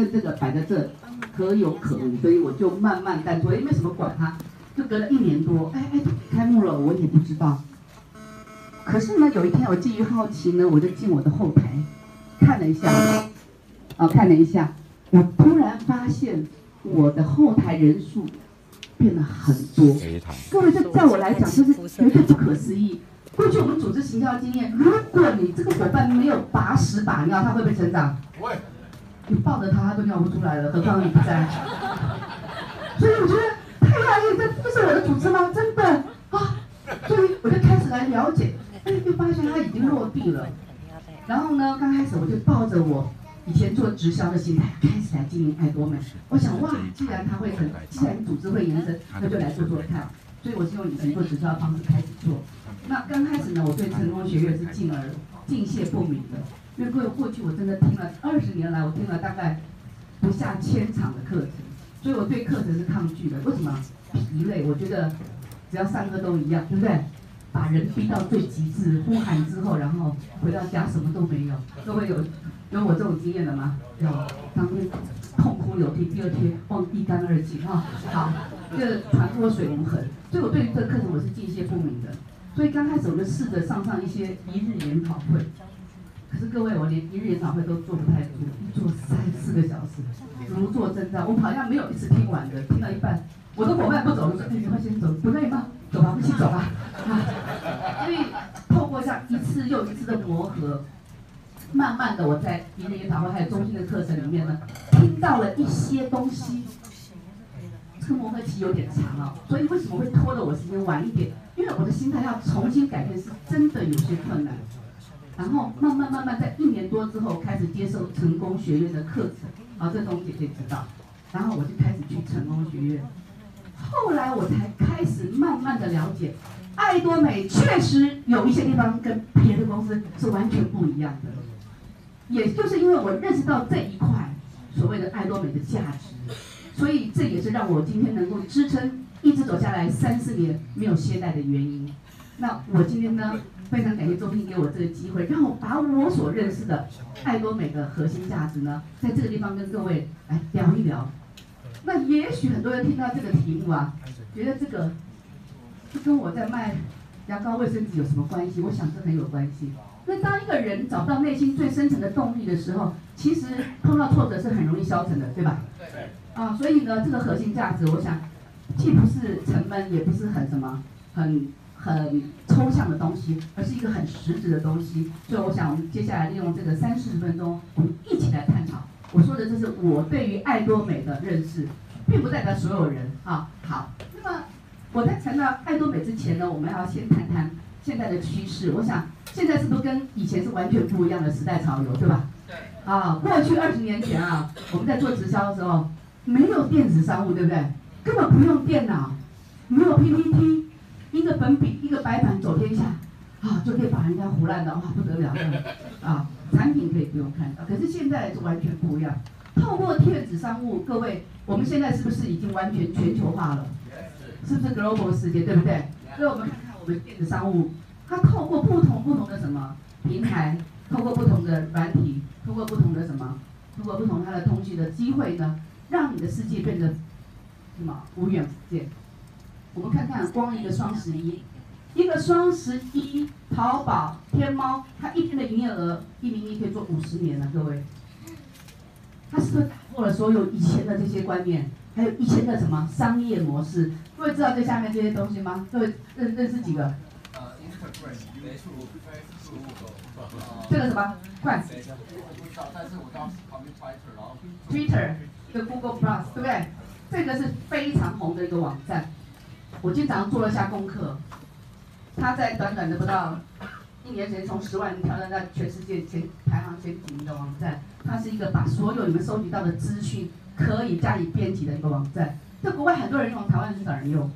正这个摆在这可有可无，所以我就慢慢淡出，也没什么管它。就隔了一年多，哎哎，开幕了，我也不知道。可是呢，有一天我基于好奇呢，我就进我的后台看了一下，啊，看了一下，我突然发现我的后台人数变了很多。各位，这在我来讲就是绝对不可思议。过去我们组织行销经验，如果你这个伙伴没有把屎把尿，他会不会成长？会。你抱着他，他都尿不出来了，何况你不在。所以我觉得太压抑，这不是我的组织吗？真的啊！所以我就开始来了解，哎，就发现他已经落地了。然后呢，刚开始我就抱着我以前做直销的心态，开始来经营爱多美。我想哇，既然他会成，既然组织会延伸，那就来做做看。所以我是用以前做直销的方式开始做。那刚开始呢，我对成功学院是敬而敬谢不敏的。因为各位，过去我真的听了二十年来，我听了大概不下千场的课程，所以我对课程是抗拒的。为什么？疲累。我觉得只要上课都一样，对不对？把人逼到最极致，呼喊之后，然后回到家什么都没有。各位有有我这种经验的吗？有。当天痛哭流涕，第二天忘一干二净啊。好，这传播水无痕。所以我对于这个课程我是敬谢不敏的。所以刚开始我就试着上上一些一日研讨会。可是各位，我连一日研讨会都做不太住，一坐三四个小时，如坐针毡。我好像没有一次听完的，听到一半，我的伙伴不走，我说：“哎，你快先走，不累吗？走吧，一起走吧。”啊，所以透过像一次又一次的磨合，慢慢的我在一日研讨会还有中心的课程里面呢，听到了一些东西。这个磨合期有点长哦，所以为什么会拖了我时间晚一点？因为我的心态要重新改变，是真的有些困难。然后慢慢慢慢，在一年多之后开始接受成功学院的课程，啊，这东西可以知道。然后我就开始去成功学院，后来我才开始慢慢的了解，爱多美确实有一些地方跟别的公司是完全不一样的。也就是因为我认识到这一块所谓的爱多美的价值，所以这也是让我今天能够支撑一直走下来三四年没有懈怠的原因。那我今天呢？非常感谢周聘给我这个机会，让我把我所认识的爱多美的核心价值呢，在这个地方跟各位来聊一聊。那也许很多人听到这个题目啊，觉得这个这跟我在卖牙膏、卫生纸有什么关系？我想这很有关系。那当一个人找不到内心最深层的动力的时候，其实碰到挫折是很容易消沉的，对吧？对。啊，所以呢，这个核心价值，我想既不是沉闷，也不是很什么，很。很抽象的东西，而是一个很实质的东西。所以我想，我们接下来利用这个三四十分钟，我们一起来探讨。我说的这是我对于爱多美的认识，并不代表所有人啊。好，那么我在谈到爱多美之前呢，我们要先谈谈现在的趋势。我想，现在是不是跟以前是完全不一样的时代潮流，对吧？对。啊，过去二十年前啊，我们在做直销的时候，没有电子商务，对不对？根本不用电脑，没有 PPT。一个粉笔，一个白板，走天下，啊，就可以把人家糊烂的，哇，不得了的，啊，产品可以不用看到，可是现在是完全不一样。透过电子商务，各位，我们现在是不是已经完全全球化了？是不是 global 世界，对不对？所以我们看看我们电子商务，它透过不同不同的什么平台，透过不同的软体，透过不同的什么，透过不同它的通讯的机会呢，让你的世界变得什么无远弗届。我们看看，光一个双十一，一个双十一，淘宝、天猫，它一天的营业额，一零一可以做五十年了，各位。它是不是打破了所有以前的这些观念，还有以前的什么商业模式？各位知道这下面这些东西吗？各位认认识几个？呃，Instagram 这个什么？快。我不知道，但是我知道 Twitter，然后 Twitter，一个 Google Plus，对不对？这个是非常红的一个网站。我经常做了下功课，他在短短的不到一年前，从十万人挑战到全世界前排行前几名的网站。它是一个把所有你们收集到的资讯可以加以编辑的一个网站。在国外很多人用，台湾很少人用。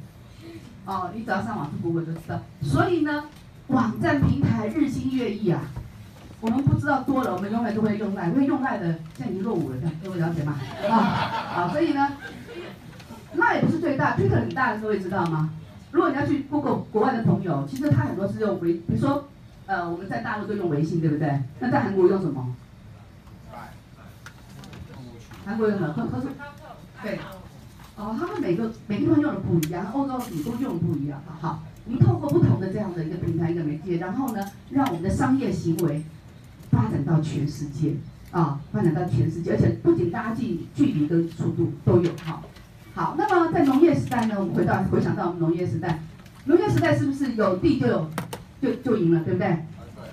哦，你只要上网去 Google 就知道。所以呢，网站平台日新月异啊，我们不知道多了，我们永远都会用赖，会用赖的现在已经落伍了，各位了解吗？啊啊，所以呢。那也不是最大，Twitter 很大的，各位知道吗？如果你要去 Google 国外的朋友，其实他很多是用微，比如说，呃，我们在大陆都用微信，对不对？那在韩国用什么？韩国有什么？喝喝水。对。哦，他们每个每个地方用的不一样，欧洲很多用的不一样。好，我们透过不同的这样的一个平台一个媒介，然后呢，让我们的商业行为发展到全世界啊，发展到全世界，而且不仅拉近距离跟速度都有哈。好，那么在农业时代呢，我们回到回想到我们农业时代，农业时代是不是有地就有就就赢了，对不对？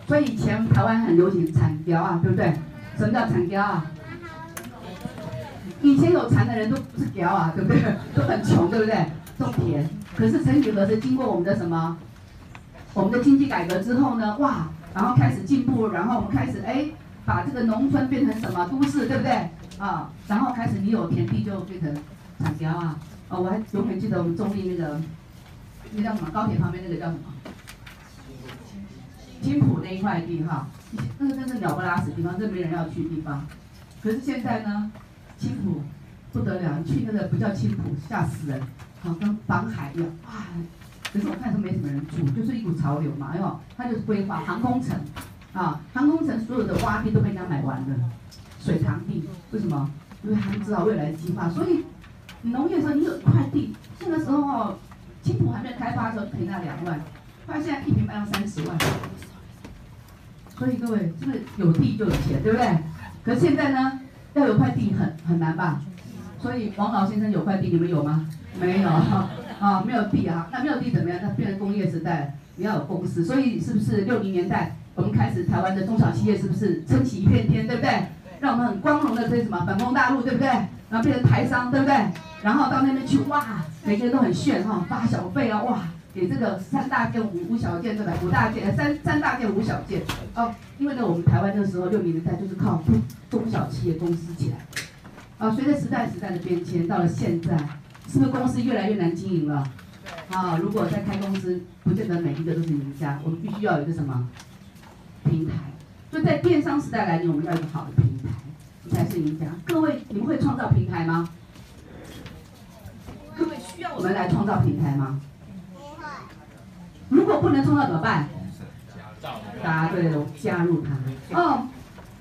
所以以前台湾很流行产雕啊，对不对？什么叫产雕啊？以前有蚕的人都不是屌啊，对不对？都很穷，对不对？种田。可是曾几何时，经过我们的什么，我们的经济改革之后呢？哇，然后开始进步，然后我们开始哎，把这个农村变成什么都市，对不对？啊，然后开始你有田地就变成产屌啊。哦，我还永远记得我们中立那个，那叫什么？高铁旁边那个叫什么？青浦那一块地哈，那个真是鸟不拉屎的地方，真没人要去的地方。可是现在呢？青浦不得了，你去那个不叫青浦，吓死人，好跟绑海一样，哇！可是我看都没什么人住，就是一股潮流嘛，哟，他就是规划航空城，啊，航空城所有的洼地都被人家买完了，水塘地，为什么？因为他们知道未来计划，所以农业上你有一块地，那个时候哦，青埔还没有开发的时候赔那两万，发现在一坪卖要三十万，所以各位是不是有地就有钱，对不对？可是现在呢？要有块地很很难吧，所以王老先生有块地，你们有吗？没有，啊，没有地啊，那没有地怎么样？那变成工业时代，你要有公司，所以是不是六零年代我们开始台湾的中小企业是不是撑起一片天，对不对？让我们很光荣的这什么反攻大陆，对不对？然后变成台商，对不对？然后到那边去，哇，每个人都很炫哈，发小费啊，哇。给这个三大件五五小件对吧？五大件三三大件五小件哦，因为呢，我们台湾那时候六零年代就是靠中小企业公司起来，啊，随着时代时代的变迁，到了现在，是不是公司越来越难经营了？啊，如果在开公司，不见得每一个都是赢家，我们必须要有一个什么平台？就在电商时代来临，我们要有一个好的平台，你才是赢家。各位，你们会创造平台吗？要我们来创造平台吗？如果不能创造怎么办？答对了，加入它。哦，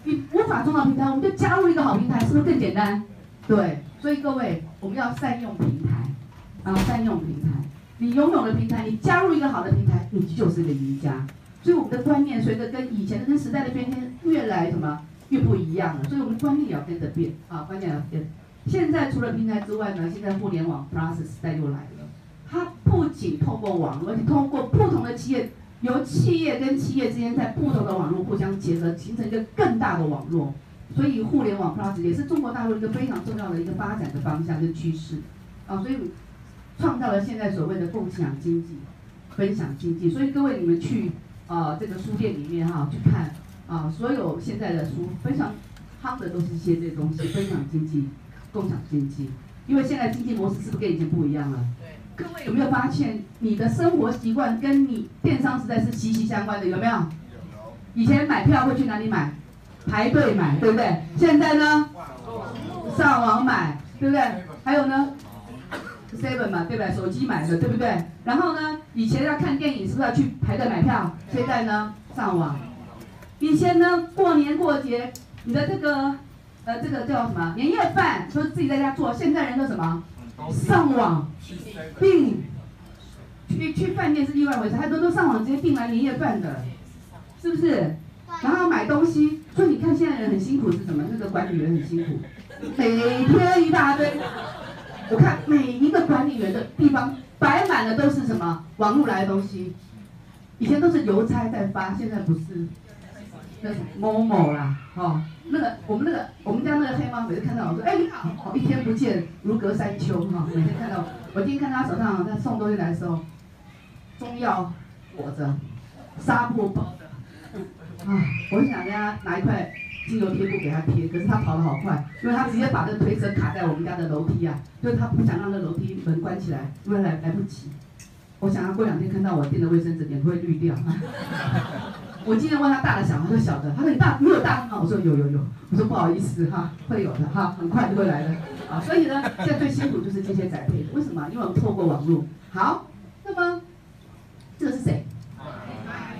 你无法创造平台，我们就加入一个好平台，是不是更简单？对，所以各位，我们要善用平台，啊，善用平台。你拥有了平台，你加入一个好的平台，你就是个赢家。所以我们的观念随着跟以前的跟时代的变迁越来什么越不一样了，所以我们观念也要跟着变啊，观念要变。现在除了平台之外呢，现在互联网 Plus 时代又来了。它不仅透过网络，而且通过不同的企业，由企业跟企业之间在不同的网络互相结合，形成一个更大的网络。所以互联网 Plus 也是中国大陆一个非常重要的一个发展的方向跟趋势。啊，所以创造了现在所谓的共享经济、分享经济。所以各位你们去啊这个书店里面哈、去看啊，所有现在的书非常夯的都是一些这东西，分享经济、共享经济。因为现在经济模式是不是跟以前不一样了？各位有没有发现，你的生活习惯跟你电商时代是息息相关的？有没有？以前买票会去哪里买？排队买，对不对？现在呢？上网买，对不对？还有呢？Seven 嘛，对不对？手机买的，对不对？然后呢？以前要看电影是不是要去排队买票？现在呢？上网。以前呢？过年过节，你的这个呃，这个叫什么？年夜饭都是自己在家做，现在人都什么？上网订，去去饭店是另外一回事，很多都上网直接订来年夜饭的，是不是？然后买东西，所以你看现在人很辛苦是什么？那个管理员很辛苦，每天一大堆。我看每一个管理员的地方摆满了都是什么网络来的东西，以前都是邮差在发，现在不是，那是某某啦，哦。那个我们那个我们家那个黑猫每次看到我说，哎，你好，一天不见如隔三秋哈，每天看到我今天看他手上他送东西来的时候，中药裹着，纱布包着，啊，我想给他拿一块精油贴布给他贴，可是他跑得好快，因为他直接把这个推车卡在我们家的楼梯啊，就是他不想让那楼梯门关起来，因为来来不及。我想他过两天看到我垫的卫生纸脸会绿掉。我今天问他大的小，他说小的。他说你大你有大吗？我说有有有。我说不好意思哈，会有的哈，很快就会来的。啊，所以呢，现在最辛苦就是这些宅配。为什么？因为我们透过网络。好，那么这个是谁？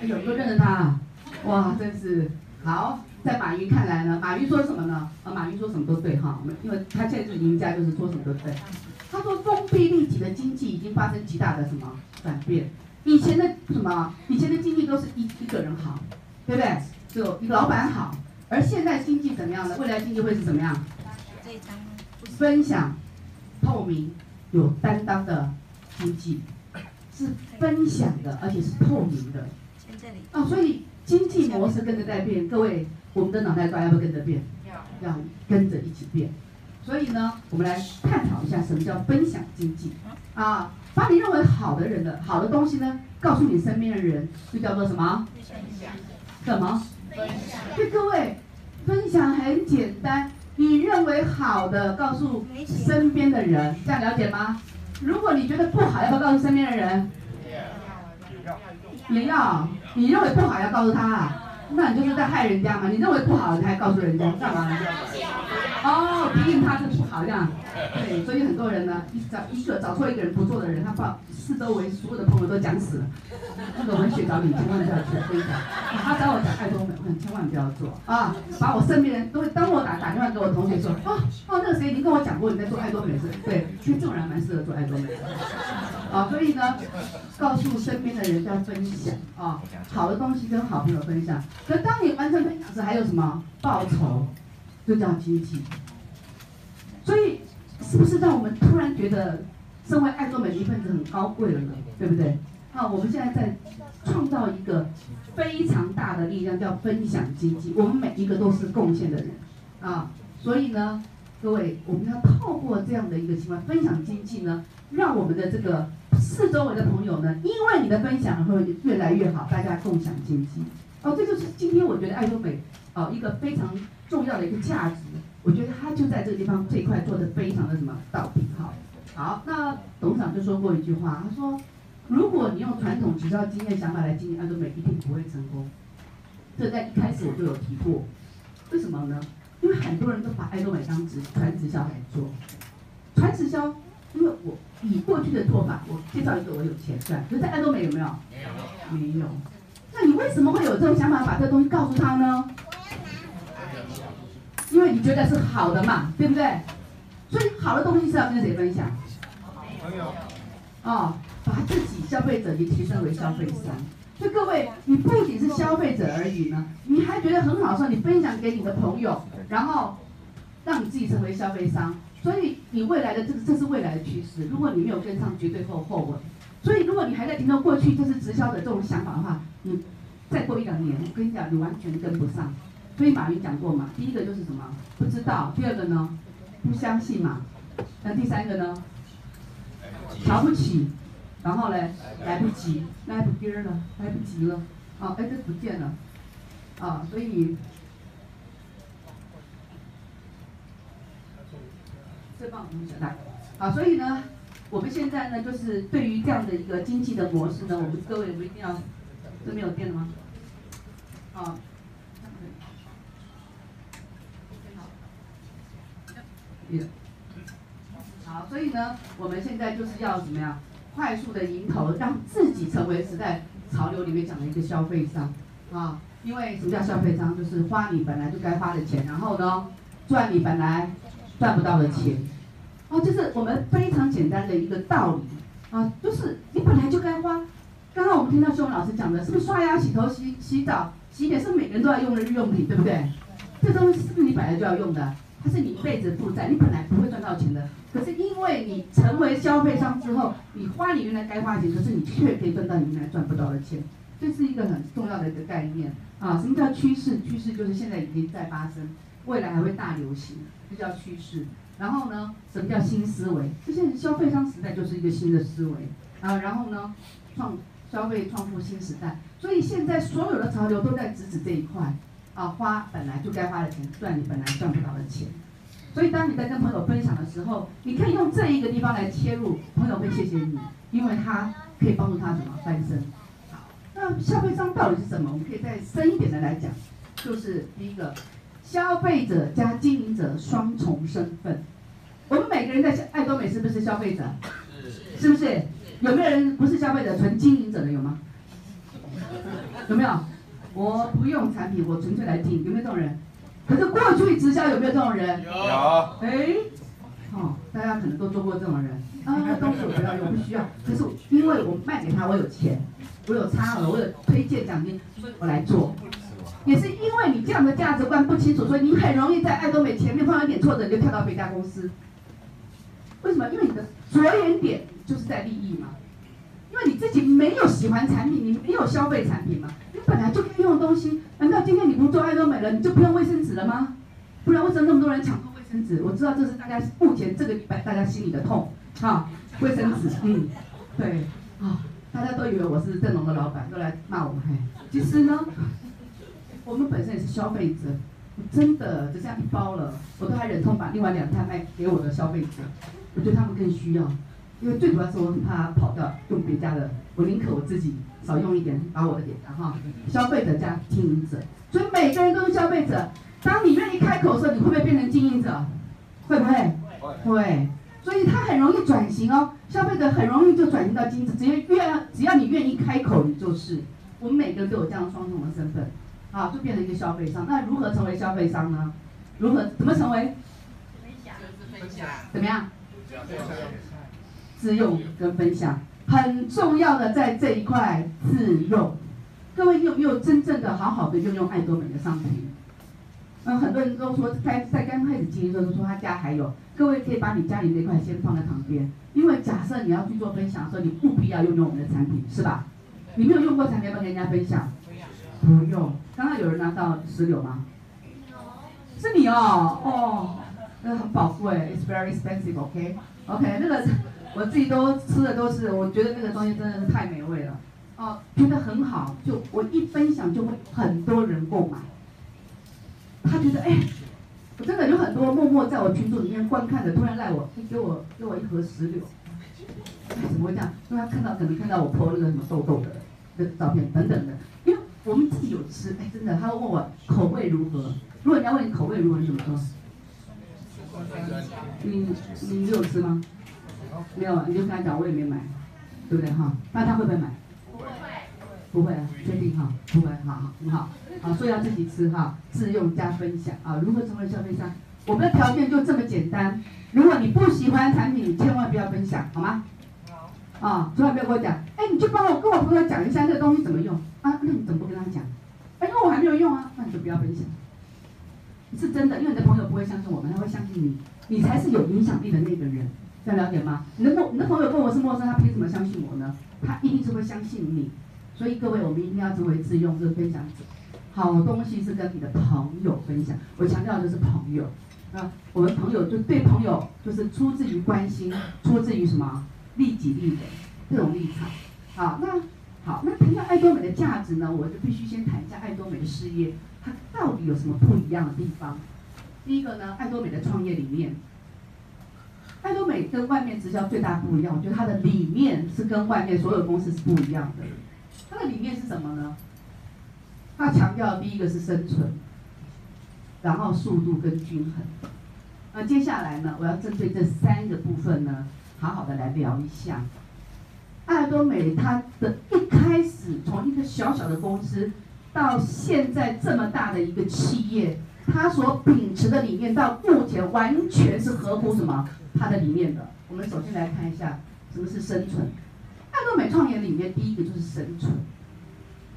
有没有认识他啊？哇，真是好。在马云看来呢，马云说什么呢？啊，马云说什么都对哈，我们因为他现在是赢家，就是说什么都对。他说封闭立体的经济已经发生极大的什么转变？以前的什么？以前的经济都是一一个人好，对不对？就一个老板好，而现在经济怎么样呢？未来经济会是怎么样？分享、透明、有担当的经济，是分享的，而且是透明的。啊，所以经济模式跟着在变，各位，我们的脑袋瓜要不要跟着变？要，要跟着一起变。所以呢，我们来探讨一下什么叫分享经济啊？把你认为好的人的好的东西呢，告诉你身边的人，就叫做什么？分享。什么？分享。对各位，分享很简单。你认为好的，告诉身边的人，这样了解吗？如果你觉得不好，要不要告诉身边的人？也要。你认为不好，要告诉他啊？那你就是在害人家嘛？你认为不好，你还告诉人家干嘛？哦，批评他是不好像。对，所以很多人呢，一找一个找错一个人不做的人，他把四周围所有的朋友都讲死了。那个文学找你，千万不要去分享。他找我讲爱多美，我千万不要做啊！把我身边人都会当我打打电话给我同学说，哦哦，那个谁已经跟我讲过你在做爱多美事，对，其实这种人蛮适合做爱多美的。啊，所以呢，告诉身边的人要分享啊，好的东西跟好朋友分享。可当你完成分享时，还有什么报酬？就叫经济，所以是不是让我们突然觉得，身为爱多美的一份子很高贵了呢？对不对？好，我们现在在创造一个非常大的力量，叫分享经济。我们每一个都是贡献的人啊，所以呢，各位，我们要透过这样的一个情况，分享经济呢，让我们的这个四周围的朋友呢，因为你的分享会越来越好，大家共享经济。哦，这就是今天我觉得爱多美哦一个非常。重要的一个价值，我觉得他就在这个地方这一块做的非常的什么到底好。好，那董事长就说过一句话，他说，如果你用传统直销经验想法来经营爱多美，一定不会成功。这在一开始我就有提过，为什么呢？因为很多人都把爱多美当直传直销来做，传直销，因为我以过去的做法，我介绍一个我有钱赚，可是在爱多美有没有？没有。没有。那你为什么会有这种想法，把这个东西告诉他呢？因为你觉得是好的嘛，对不对？所以好的东西是要跟谁分享？朋友。哦，把自己消费者也提升为消费商。所以各位，你不仅是消费者而已呢，你还觉得很好的时候，你分享给你的朋友，然后让你自己成为消费商。所以你未来的这个，这是未来的趋势。如果你没有跟上，绝对后后悔。所以如果你还在停留过去就是直销的这种想法的话，你再过一两年，我跟你讲，你完全跟不上。所以马云讲过嘛，第一个就是什么？不知道。第二个呢？不相信嘛。那第三个呢？瞧不起。然后嘞，来不及，来不及了，来不及了。啊，哎，这不见了。啊，所以这帮我们来。啊，所以呢，我们现在呢，就是对于这样的一个经济的模式呢，我们各位我们一定要，这没有电了吗？啊。好，所以呢，我们现在就是要怎么样，快速的迎头，让自己成为时代潮流里面讲的一个消费商啊。因为什么叫消费商？就是花你本来就该花的钱，然后呢，赚你本来赚不到的钱。哦，这是我们非常简单的一个道理啊，就是你本来就该花。刚刚我们听到秀文老师讲的，是不是刷牙、洗头、洗洗澡、洗脸是每个人都要用的日用品，对不对？这东西是不是你本来就要用的？它是你一辈子负债，你本来不会赚到钱的。可是因为你成为消费商之后，你花你原来该花的钱，可是你却可以赚到你原来赚不到的钱，这是一个很重要的一个概念啊。什么叫趋势？趋势就是现在已经在发生，未来还会大流行，这叫趋势。然后呢，什么叫新思维？就现在消费商时代就是一个新的思维啊。然后呢，创消费创富新时代。所以现在所有的潮流都在指指这一块。啊，花本来就该花的钱，赚你本来赚不到的钱。所以当你在跟朋友分享的时候，你可以用这一个地方来切入，朋友会谢谢你，因为他可以帮助他什么翻身。好，那消费商到底是什么？我们可以再深一点的来讲，就是第一个，消费者加经营者双重身份。我们每个人在爱多美是不是消费者？是，是不是？有没有人不是消费者，纯经营者的有吗？有没有？我不用产品，我纯粹来听，有没有这种人？可是过去直销有没有这种人？有。哎，哦，大家可能都做过这种人啊，东西我不要用，不需要。可是因为我卖给他，我有钱，我有差额，我有推荐奖金，所以我来做。也是因为你这样的价值观不清楚，所以你很容易在爱多美前面碰到一点挫折，你就跳到别家公司。为什么？因为你的着眼点就是在利益嘛。因为你自己没有喜欢产品，你没有消费产品嘛，你本来就可以用的东西，难道今天你不做爱多美了，你就不用卫生纸了吗？不然为什么那么多人抢购卫生纸？我知道这是大家目前这个礼拜大家心里的痛，哈，卫生纸，嗯，对，啊，大家都以为我是正龙的老板，都来骂我们，嘿，其实呢，我们本身也是消费者，真的就这样一包了，我都还忍痛把另外两套卖给我的消费者，我觉得他们更需要。因为最主要是我很怕跑掉用别家的，我宁可我自己少用一点，把我的点的哈。消费者加经营者，所以每个人都是消费者。当你愿意开口的时候，你会不会变成经营者？会不会？会。所以他很容易转型哦，消费者很容易就转型到经营者，只要愿只要你愿意开口，你就是。我们每个人都有这样双重的身份，啊，就变成一个消费商。那如何成为消费商呢？如何怎么成为？分享。分享。怎么样？自用跟分享很重要的，在这一块自用，各位你有没有真正的好好的用用爱多美的商品？嗯，很多人都说在在刚开始经营的时候说他家还有，各位可以把你家里那块先放在旁边，因为假设你要去做分享的时候，你不必要用用我们的产品，是吧？你没有用过产品要不要跟人家分享？不用。刚刚有人拿到石榴吗？是你哦，哦，那很宝贵，It's very expensive，OK，OK，、那个。我自己都吃的都是，我觉得那个东西真的是太美味了，哦，觉得很好，就我一分享就会很多人购买。他觉得哎，我真的有很多默默在我群组里面观看的，突然赖我，给我给我一盒石榴，哎，怎么会这样？因为他看到可能看到我 po 那个什么豆豆的那个照片等等的，因为我们自己有吃，哎，真的，他会问我口味如何？如果人家问你口味如何，你怎么说？你你有吃吗？没有，你就跟他讲，我也没买，对不对哈？那他会不会买？不会，不会啊，确定哈？不会，好好很好，好，所以要自己吃哈，自用加分享啊。如何成为消费商？我们的条件就这么简单。如果你不喜欢产品，千万不要分享，好吗？好。啊，千万不要跟我讲，哎，你就帮我跟我朋友讲一下这个东西怎么用啊？那你怎么不跟他讲？哎，因为我还没有用啊，那你就不要分享。是真的，因为你的朋友不会相信我们，他会相信你，你才是有影响力的那个人。这样了解吗？你的陌，你的朋友跟我是陌生，他凭什么相信我呢？他一定是会相信你。所以各位，我们一定要成为自用，就是分享者。好东西是跟你的朋友分享。我强调的是朋友。啊，我们朋友就对朋友就是出自于关心，出自于什么利己利人这种立场。好，那好，那谈到爱多美的价值呢，我就必须先谈一下爱多美的事业，它到底有什么不一样的地方？第一个呢，爱多美的创业理念。爱多美跟外面直销最大不一样，我觉得它的理念是跟外面所有公司是不一样的。它的理念是什么呢？它强调第一个是生存，然后速度跟均衡。那接下来呢，我要针对这三个部分呢，好好的来聊一下。爱多美它的一开始从一个小小的公司，到现在这么大的一个企业，它所秉持的理念到目前完全是合乎什么？它的理念的，我们首先来看一下什么是生存。爱多美创业里面第一个就是生存。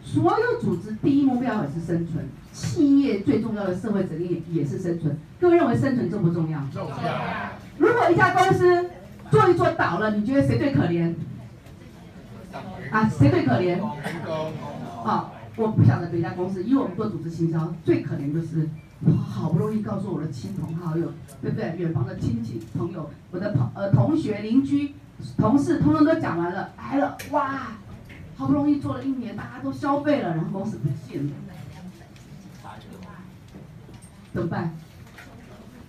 所有组织第一目标也是生存，企业最重要的社会责任也是生存。各位认为生存重不重要？重要。如果一家公司做一做倒了，你觉得谁最可怜？啊，谁最可怜？啊，我不晓得别家公司，因为我们做组织行销，最可怜就是。好不容易告诉我的亲朋好友，对不对？远房的亲戚朋友，我的朋呃同学、邻居、同事，通通都讲完了，来了，哇，好不容易做了一年，大家都消费了，然后公司不见了，怎么办？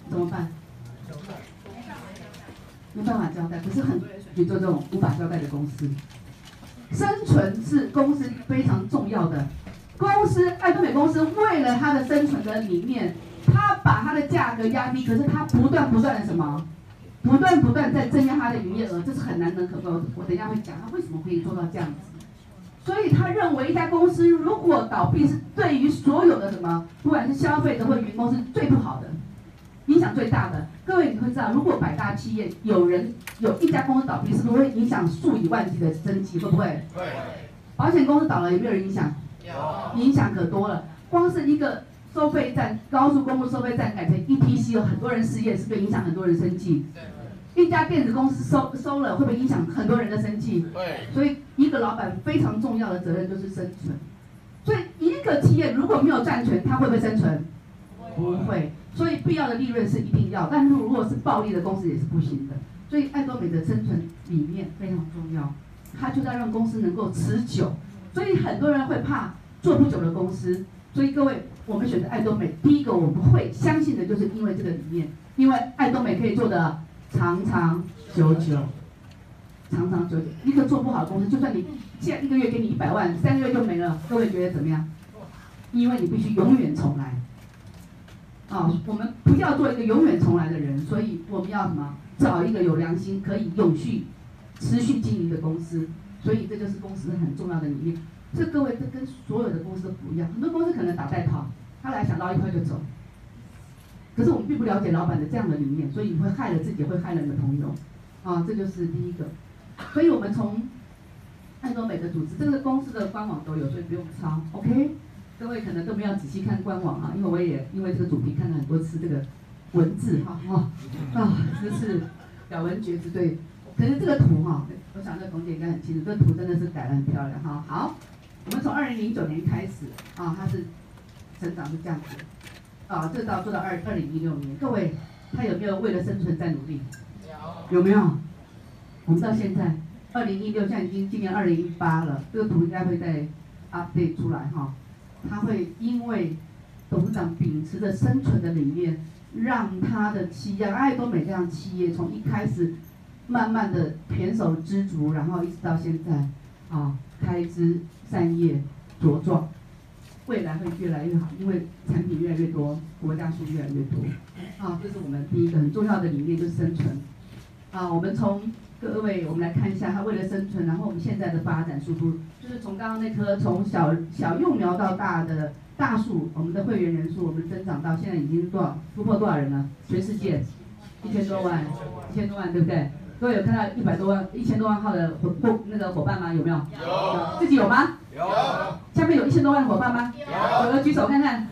怎么办？没办法交代，可是很多人去做这种无法交代的公司，生存是公司非常重要的。公司爱多美公司为了它的生存的理念，它把它的价格压低，可是它不断不断的什么，不断不断在增加它的营业额，这是很难能可贵。我等一下会讲它为什么可以做到这样子。所以他认为一家公司如果倒闭是对于所有的什么，不管是消费者或员工是最不好的，影响最大的。各位你会知道，如果百大企业有人有一家公司倒闭，是不会影响数以万计的生计？会不会？会。保险公司倒了有没有人影响？有。影响可多了，光是一个收费站，高速公路收费站改成 ETC，有很多人失业，是不是影响很多人生计？一家电子公司收收了，会不会影响很多人的生计？对。所以一个老板非常重要的责任就是生存。所以一个企业如果没有赚钱，它会不会生存？不会。所以必要的利润是一定要，但如果是暴利的公司也是不行的。所以爱多美的生存理念非常重要，它就是要让公司能够持久。所以很多人会怕做不久的公司。所以各位，我们选择爱多美，第一个我们会相信的就是因为这个理念，因为爱多美可以做的长长久久，长长久久。一个做不好的公司，就算你现在一个月给你一百万，三个月就没了，各位觉得怎么样？因为你必须永远重来。啊，我们不要做一个永远重来的人，所以我们要什么？找一个有良心、可以永续、持续经营的公司。所以这就是公司很重要的理念。这各位，这跟所有的公司都不一样。很多公司可能打带跑，他来想捞一块就走。可是我们并不了解老板的这样的理念，所以你会害了自己，会害了你的朋友。啊，这就是第一个。所以我们从爱多美的组织，这个公司的官网都有，所以不用抄。OK。各位可能都没有仔细看官网啊，因为我也因为这个主题看了很多次这个文字哈哈啊，真是咬文嚼字对。可是这个图哈，我想这董姐应该很清楚，这个图真的是改的很漂亮哈。好，我们从二零零九年开始啊，它是成长是这样子啊，这到做到二二零一六年，各位他有没有为了生存在努力？有。有没有？我们到现在二零一六，现在已经今年二零一八了，这个图应该会再 update 出来哈。他会因为董事长秉持着生存的理念，让他的企业爱多美这样企业从一开始慢慢的胼手胝足，然后一直到现在啊开枝散叶茁壮，未来会越来越好，因为产品越来越多，国家数越来越多啊，这是我们第一个很重要的理念，就是生存啊。我们从各位，我们来看一下他为了生存，然后我们现在的发展速度，就是从刚刚那棵从小小幼苗到大的大树，我们的会员人数，我们增长到现在已经多少突破多少人了？全世界一千多万，一千多万，对不对？各位有看到一百多万、一千多万号的伙伙那个伙伴吗？有没有？有。自己有吗？有。下面有一千多万的伙伴吗？有。有的举手看看。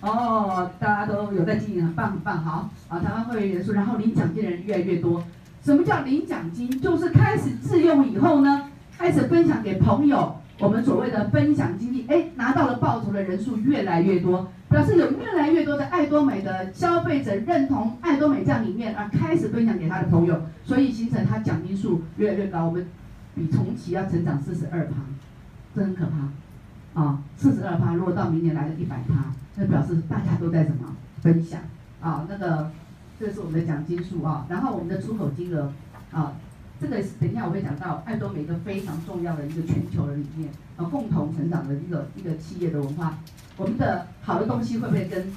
哦，大家都有在经营，很棒很棒，好。啊，台湾会员人数，然后领奖金的人越来越多。什么叫领奖金？就是开始自用以后呢，开始分享给朋友。我们所谓的分享经济，哎，拿到了报酬的人数越来越多，表示有越来越多的爱多美的消费者认同爱多美这样理念，而开始分享给他的朋友，所以形成他奖金数越来越高。我们比重启要成长四十二趴，这很可怕啊！四十二趴，如果到明年来了一百趴，那表示大家都在什么分享啊？那个。这是我们的奖金数啊，然后我们的出口金额啊，这个等一下我会讲到爱多美一个非常重要的一个全球的理念啊，共同成长的一个一个企业的文化。我们的好的东西会不会跟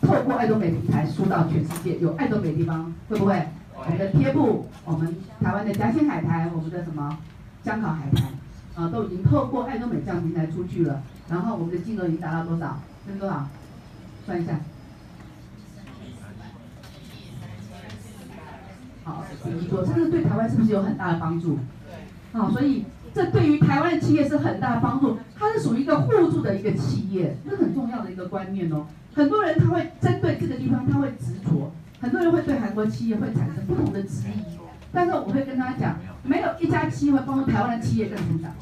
透过爱多美平台输到全世界？有爱多美地方会不会？我们的贴布，我们台湾的夹心海苔，我们的什么香烤海苔啊，都已经透过爱多美这样平台出去了。然后我们的金额已经达到多少？跟多少？算一下。好，第一做，这个对台湾是不是有很大的帮助？好、哦，所以这对于台湾的企业是很大的帮助。它是属于一个互助的一个企业，这很重要的一个观念哦。很多人他会针对这个地方，他会执着。很多人会对韩国企业会产生不同的质疑，但是我会跟他讲，没有一家企业会帮助台湾的企业更成长。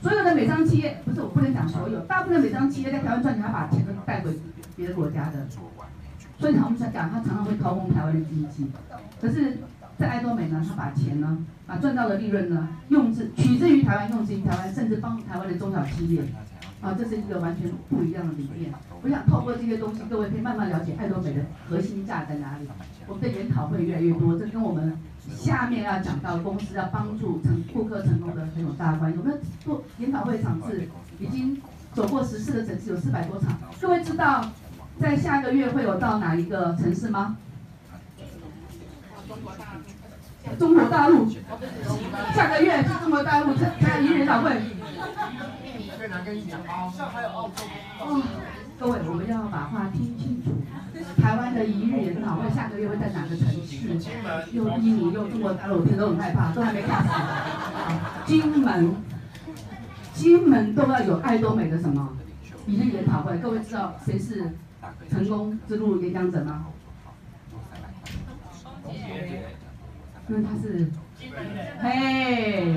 所有的美商企业，不是我不能讲所有，大部分的美商企业在台湾赚钱，他把钱都带回别的国家的。所以他们才讲，他常常会掏空台湾的经济。可是，在爱多美呢，他把钱呢，把赚到的利润呢，用之取之于台湾，用之于台湾，甚至帮助台湾的中小企业。啊，这是一个完全不一样的理念。我想透过这些东西，各位可以慢慢了解爱多美的核心价在哪里。我们的研讨会越来越多，这跟我们下面要讲到公司要帮助成顾客成功的很有大关系。我们做研讨会场次已经走过十四个城市，有四百多场。各位知道？在下个月会有到哪一个城市吗？中国大陆，下个月是中国大陆参加一日研讨会。哦，各位，我们要把话听清楚。台湾的一日研讨会下个月会在哪个城市？又印尼又中国大陆，我听都很害怕，都还没开始。金门，金门都要有爱多美的什么一日研讨会？各位知道谁是成功之路演讲者吗？因为他是，嘿，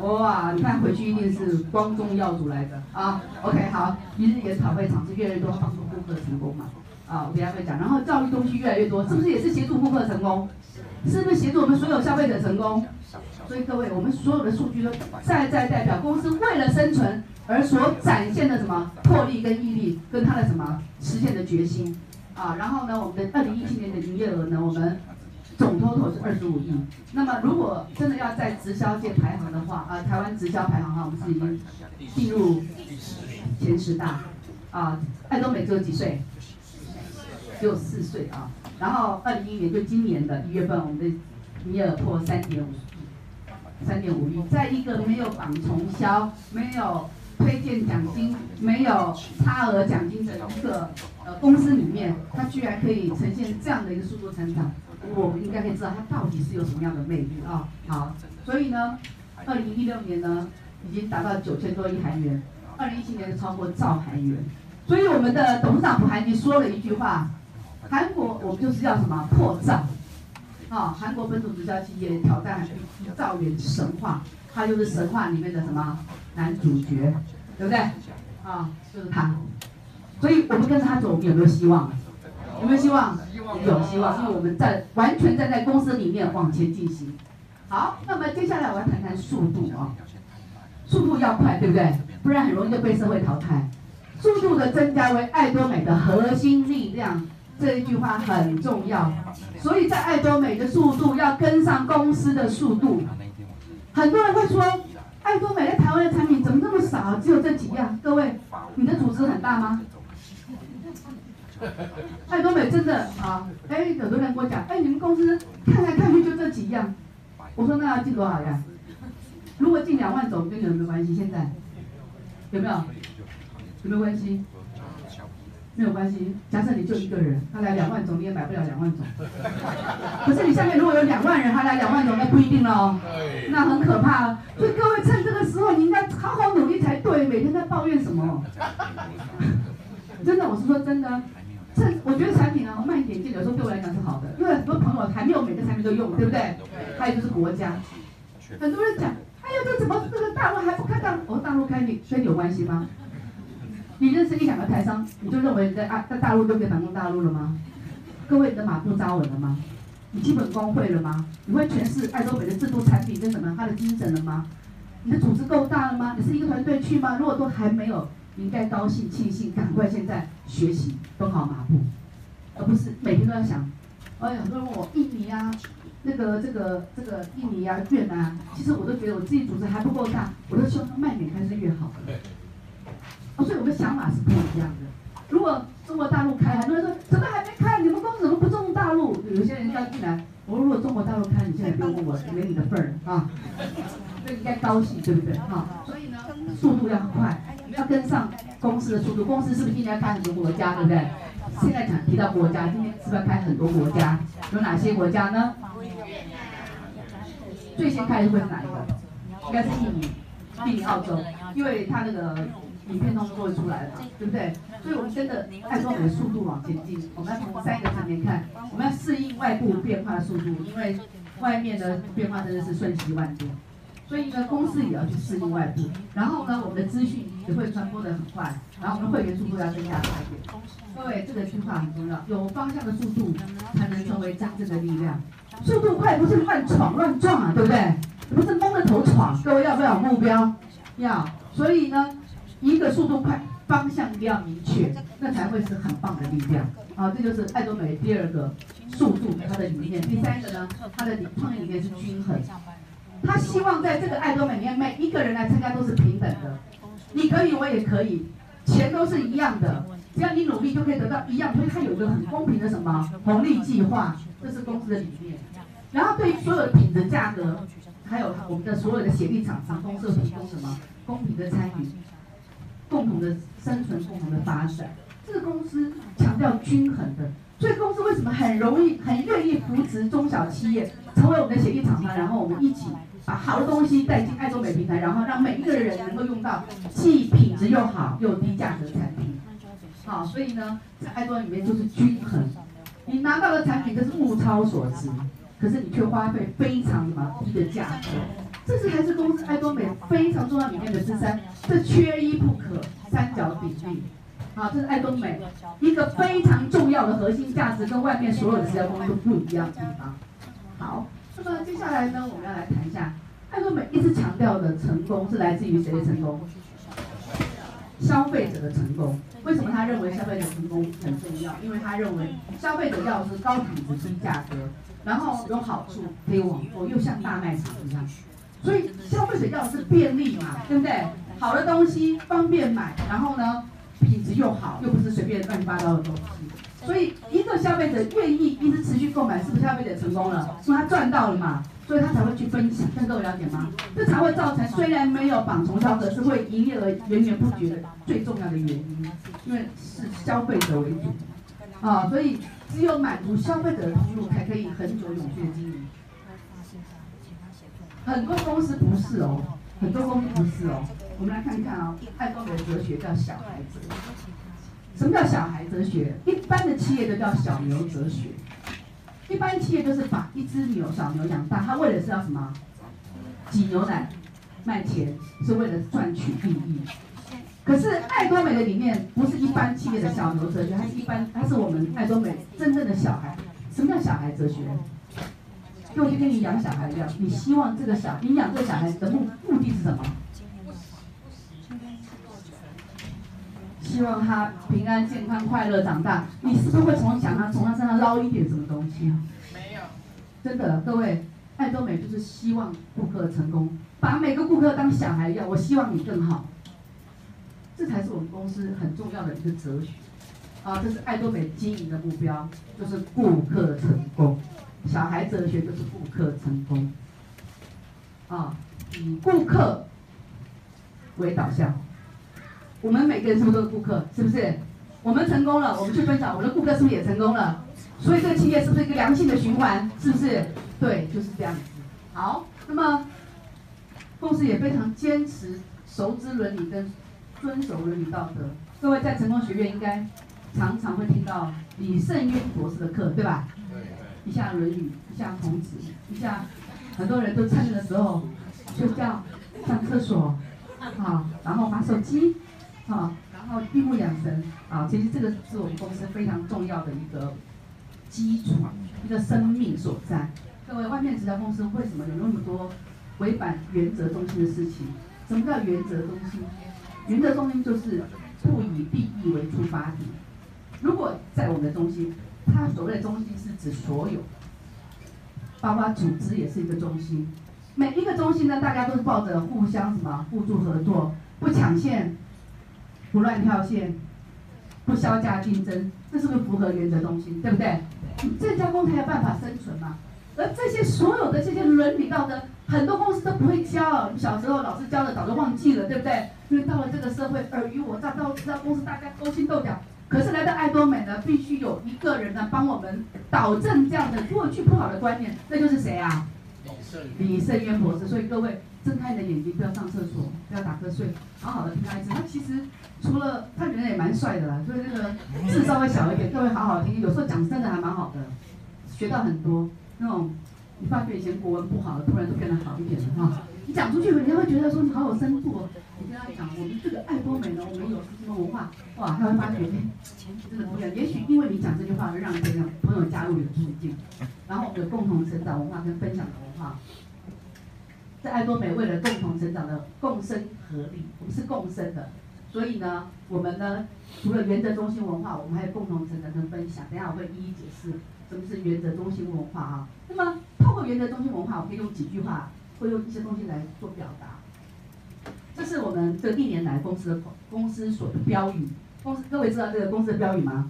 哇！你看回去一定是光宗耀祖来的啊。OK，好，一日研讨会场次越来越多，帮助顾客成功嘛。啊，我等下会讲。然后教育东西越来越多，是不是也是协助顾客成功？是不是协助我们所有消费者成功？所以各位，我们所有的数据都在在代表公司为了生存而所展现的什么魄力跟毅力，跟他的什么实现的决心啊。然后呢，我们的二零一七年的营业额呢，我们。总 total 是二十五亿。那么，如果真的要在直销界排行的话，啊，台湾直销排行哈，我们是已经进入前十大。啊，爱多美只有几岁？只有四岁啊。然后，二零一一年就今年的一月份，我们的营业额破三点五，三点五亿，在一个没有绑重销、没有推荐奖金、没有差额奖金的一个呃公司里面，它居然可以呈现这样的一个速度成长。我们应该可以知道它到底是有什么样的魅力啊？好，所以呢，二零一六年呢已经达到九千多亿韩元，二零一七年超过兆韩元。所以我们的董事长朴韩吉说了一句话：韩国我们就是要什么破兆啊？韩国本土直销企业挑战造元神话，他就是神话里面的什么男主角，对不对？啊，就是他。所以我们跟着他走，我们有没有希望？有没有希望？有希望，因为我们在完全站在公司里面往前进行。好，那么接下来我要谈谈速度啊，速度要快，对不对？不然很容易就被社会淘汰。速度的增加为爱多美的核心力量，这一句话很重要。所以在爱多美的速度要跟上公司的速度。很多人会说，爱多美在台湾的产品怎么这么少？只有这几样。各位，你的组织很大吗？爱多美真的啊，哎，有的人跟我讲，哎，你们公司看来看去就这几样，我说那要进多少呀？如果进两万种跟你有没有关系？现在有没有？有没有关系？没有关系。假设你就一个人，他来两万种你也买不了两万种。可是你下面如果有两万人，他来两万种那不一定哦，那很可怕。所以各位趁这个时候，你应该好好努力才对。每天在抱怨什么？真的，我是说真的。趁我觉得产品呢、啊、卖点进，有时候对我来讲是好的，因为很多朋友还没有每个产品都用，对不对？还有就是国家，很多人讲，哎呀，这怎么这个大陆还不开放？哦，大陆开你跟你有关系吗？你认识一两个台商，你就认为在啊在大陆就可以反攻大陆了吗？各位，你的马步扎稳了吗？你基本功会了吗？你会诠释爱多美的制度、产品跟什么它的精神了吗？你的组织够大了吗？你是一个团队去吗？如果都还没有。你应该高兴、庆幸，赶快现在学习，蹲好马步，而不是每天都要想。哎呀，很多人问我印尼啊，那个、这个、这个印尼啊、越南啊，其实我都觉得我自己组织还不够大，我都希望它卖点开是越好。哦，所以我们想法是不一样的。如果中国大陆开，很多人说怎么还没开？你们公司怎么不重大陆？有些人要进来，我说如果中国大陆开，你现在不用问我，没你的份儿啊。所以应该高兴，对不对？哈，所以呢，速度要快。要跟上公司的速度，公司是不是应该开很多国家，对不对？现在讲提到国家，今天是不是要开很多国家？有哪些国家呢？最先开的会是哪一个？应该是印尼、印尼、澳洲，因为它那个影片通通都会出来了，对不对？所以我们真的按照我们的速度往前进，我们要从三个层面看，我们要适应外部变化的速度，因为外面的变化真的是瞬息万变。所以呢，公司也要去适应外部，然后呢，我们的资讯也会传播的很快，然后我们的会员速度要增加快一点。各位，这个句话很重要，有方向的速度才能成为真正的力量。速度快不是乱闯乱撞啊，对不对？不是蒙着头闯。各位要不要有目标？要。所以呢，一个速度快，方向一定要明确，那才会是很棒的力量。啊，这就是爱多美第二个速度它的理念。第三个呢，它的创业理念是均衡。他希望在这个爱多美里面，每一个人来参加都是平等的，你可以，我也可以，钱都是一样的，只要你努力就可以得到一样。所以他有一个很公平的什么红利计划，这是公司的理念。然后对于所有的品质、价格，还有我们的所有的协力厂商，公司提供什么公平的参与，共同的生存，共同的发展。这个公司强调均衡的，所以公司为什么很容易、很愿意扶持中小企业，成为我们的协议厂商，然后我们一起把好的东西带进爱多美平台，然后让每一个人能够用到既品质又好又低价格的产品。好，所以呢，在爱多美里面就是均衡。你拿到的产品都是物超所值，可是你却花费非常什么低的价格，这是还是公司爱多美非常重要里面的之三，这缺一不可，三角比例。好，这是爱多美一个非常重要的核心价值，跟外面所有的其他公司都不一样的地方。好，那么接下来呢，我们要来谈一下爱多美一直强调的成功是来自于谁的成功？消费者的成功。为什么他认为消费者成功很重要？因为他认为消费者要的是高品质、低价格，然后有好处可以网购，又像大卖场一样。所以消费者要的是便利嘛，对不对？好的东西方便买，然后呢，品质又好，又不是随便乱七八糟的东西。所以一个消费者愿意一直持续购买，是不是消费者成功了？是他赚到了嘛？所以他才会去分享，各位了解吗？这才会造成虽然没有绑从销，可是会营业额源源不绝的最重要的原因，因为是消费者为主啊，所以只有满足消费者的通路，才可以恒久永续的经营。很多公司不是哦，很多公司不是哦。我们来看看哦，爱多美的哲学叫小孩哲学。什么叫小孩哲学？一般的企业都叫小牛哲学。一般企业就是把一只牛小牛养大，它为的是要什么？挤牛奶卖钱，是为了赚取利益。可是爱多美的理念不是一般企业的小牛哲学，它是一般，它是我们爱多美真正的小孩。什么叫小孩哲学？就跟你养小孩一样，你希望这个小，你养这个小孩的目目的是什么？希望他平安、健康、快乐长大。你是不是会从想他从他身上捞一点什么东西啊？没有。真的，各位，爱多美就是希望顾客成功，把每个顾客当小孩一样。我希望你更好，这才是我们公司很重要的一个哲学。啊，这是爱多美经营的目标，就是顾客成功。小孩哲学就是顾客成功。啊，以顾客为导向。我们每个人是不是都是顾客？是不是？我们成功了，我们去分享，我的顾客是不是也成功了？所以这个企业是不是一个良性的循环？是不是？对，就是这样子。好，那么公司也非常坚持熟知伦理跟遵守伦理道德。各位在成功学院应该常常会听到李胜渊博士的课，对吧？一下《论语》，一下孔子，一下很多人都趁的时候睡觉、上厕所，啊，然后玩手机。啊，然后闭目养神啊，其实这个是我们公司非常重要的一个基础，一个生命所在。各位，外面直销公司为什么有那么多违反原则中心的事情？什么叫原则中心？原则中心就是不以利益为出发点。如果在我们的中心，它所谓的中心是指所有，包括组织也是一个中心。每一个中心呢，大家都是抱着互相什么互助合作，不抢线。不乱跳线，不削价竞争，这是不是符合原则中心？对不对？这家公司才有办法生存嘛。而这些所有的这些伦理道德，很多公司都不会教。小时候老师教的早就忘记了，对不对？因为到了这个社会，尔虞我诈，到知道公司大家勾心斗角。可是来到爱多美呢，必须有一个人呢帮我们导正这样的过去不好的观念，那就是谁啊？李圣渊博士。所以各位。睁开你的眼睛，不要上厕所，不要打瞌睡，好好的听他一次。他其实除了他人也蛮帅的啦，所以那个字稍微小一点，各位好好听。有时候讲真的还蛮好的，学到很多。那种你发觉以前国文不好的，突然就变得好一点了哈。你讲出去，人家会觉得说你好有深度。你跟他讲，我们这个爱多美呢，我们有什么文化，哇，他会发觉，哎，真的不一样。也许因为你讲这句话，会让这个朋友加入你的途径，然后我们有共同成长文化跟分享的文化。在爱多美，为了共同成长的共生合力，我们是共生的，所以呢，我们呢，除了原则中心文化，我们还有共同成长跟分享。等下我会一一解释什么是原则中心文化啊。那么，透过原则中心文化，我可以用几句话，会用一些东西来做表达。这是我们这历年来公司的公司所的标语。公司各位知道这个公司的标语吗？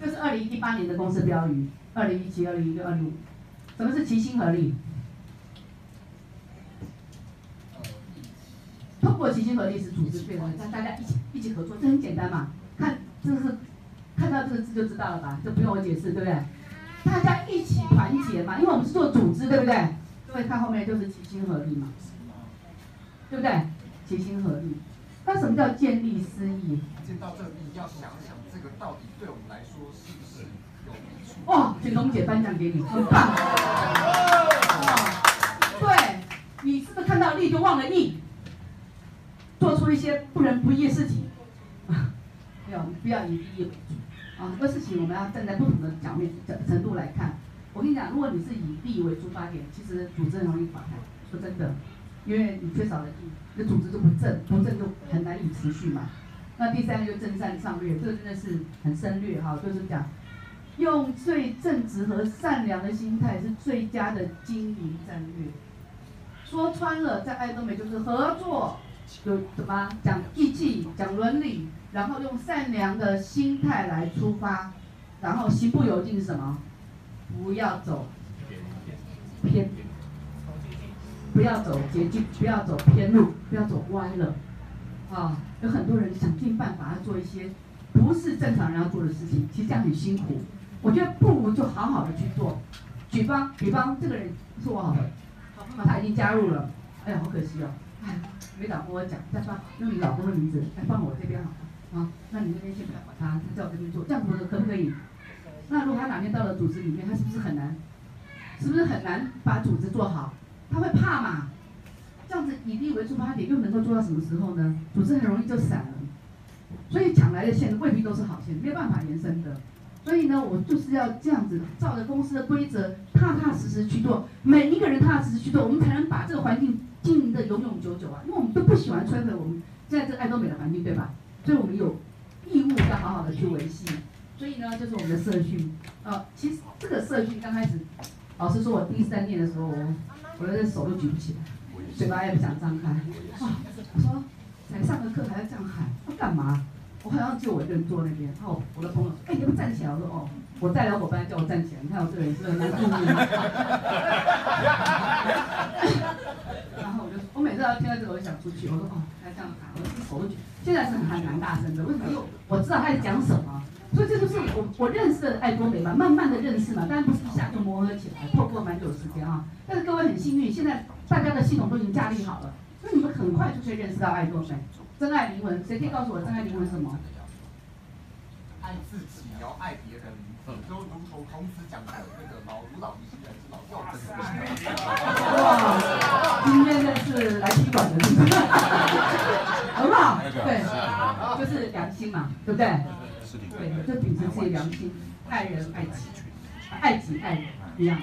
这是二零一八年的公司标语，二零一七、二零一六、二零五。什么是齐心合力？通过齐心合力使组织变得，让大家一起一起合作，这很简单嘛。看，这是看到这个字就知道了吧？这不用我解释，对不对？大家一起团结嘛，因为我们是做组织，对不对？各位看后面就是齐心合力嘛，对不对？齐心合力。那什么叫见利思义？见到这里要想想，这个到底对我们来说是不是有益处？哇，请龙姐颁奖给你，很棒。对，你是不是看到利就忘了义，做出一些不仁不义的事情？没有，不要以利为主。很多事情我们要站在不同的角面、角程度来看。我跟你讲，如果你是以利为出发点，其实组织很容易垮台。说真的，因为你缺少了利，你的组织就不正，不正就很难以持续嘛。那第三个就正善上略，这个真的是很深略哈，就是讲用最正直和善良的心态是最佳的经营战略。说穿了，在爱多美就是合作，有什么讲义气、讲伦理。然后用善良的心态来出发，然后行不由径是什么？不要走偏，不要走捷径，不要走偏路，不要走歪了。啊，有很多人想尽办法要做一些不是正常人要做的事情，其实这样很辛苦。我觉得不如就好好的去做。举方，比方这个人是我好的，好，他已经加入了，哎呀，好可惜哦，哎，没打跟我讲，再放用你老公的名字来放我这边好了。啊，那你那边先不要管他，他在我这边做，这样子可不可以？那如果他哪天到了组织里面，他是不是很难？是不是很难把组织做好？他会怕嘛？这样子以利为出发点，又能够做到什么时候呢？组织很容易就散了。所以抢来的线未必都是好线，没有办法延伸的。所以呢，我就是要这样子，照着公司的规则，踏踏实实去做。每一个人踏踏实实去做，我们才能把这个环境经营的永永久久啊！因为我们都不喜欢摧毁我们现在这爱多美的环境，对吧？所以我们有义务要好好的去维系，所以呢，就是我们的社训。呃，其实这个社训刚开始，老师说我第一次在念的时候，我我的手都举不起来，嘴巴也不想张开。啊，我说才上个课还要这样喊，要干嘛？我好像就我一个人坐那边。然后我的朋友说，哎，你要不站起来？我说哦，我带来伙伴叫我站起来。你看我这个人是不是蛮注意？然后我就，我每次要听到这个，我就想出去。我说哦，还这样喊，我的手都举。蛮大声的，为什么？因为我知道他在讲什么，所以这就是我我认识的爱多美嘛，慢慢的认识嘛，当然不是一下就磨合起来，透过蛮久时间啊。但是各位很幸运，现在大家的系统都已经架立好了，所以你们很快就可以认识到爱多美，真爱灵魂。谁可以告诉我真爱灵魂是什么？爱自己，然后爱别人，就如同孔子讲的那个老吾老以及人之老，幼之哇，今天这是来踢馆的，是不是？很好，对，就是良心嘛，对不对？对，就秉持自己良心，爱人爱己，爱己爱人一样，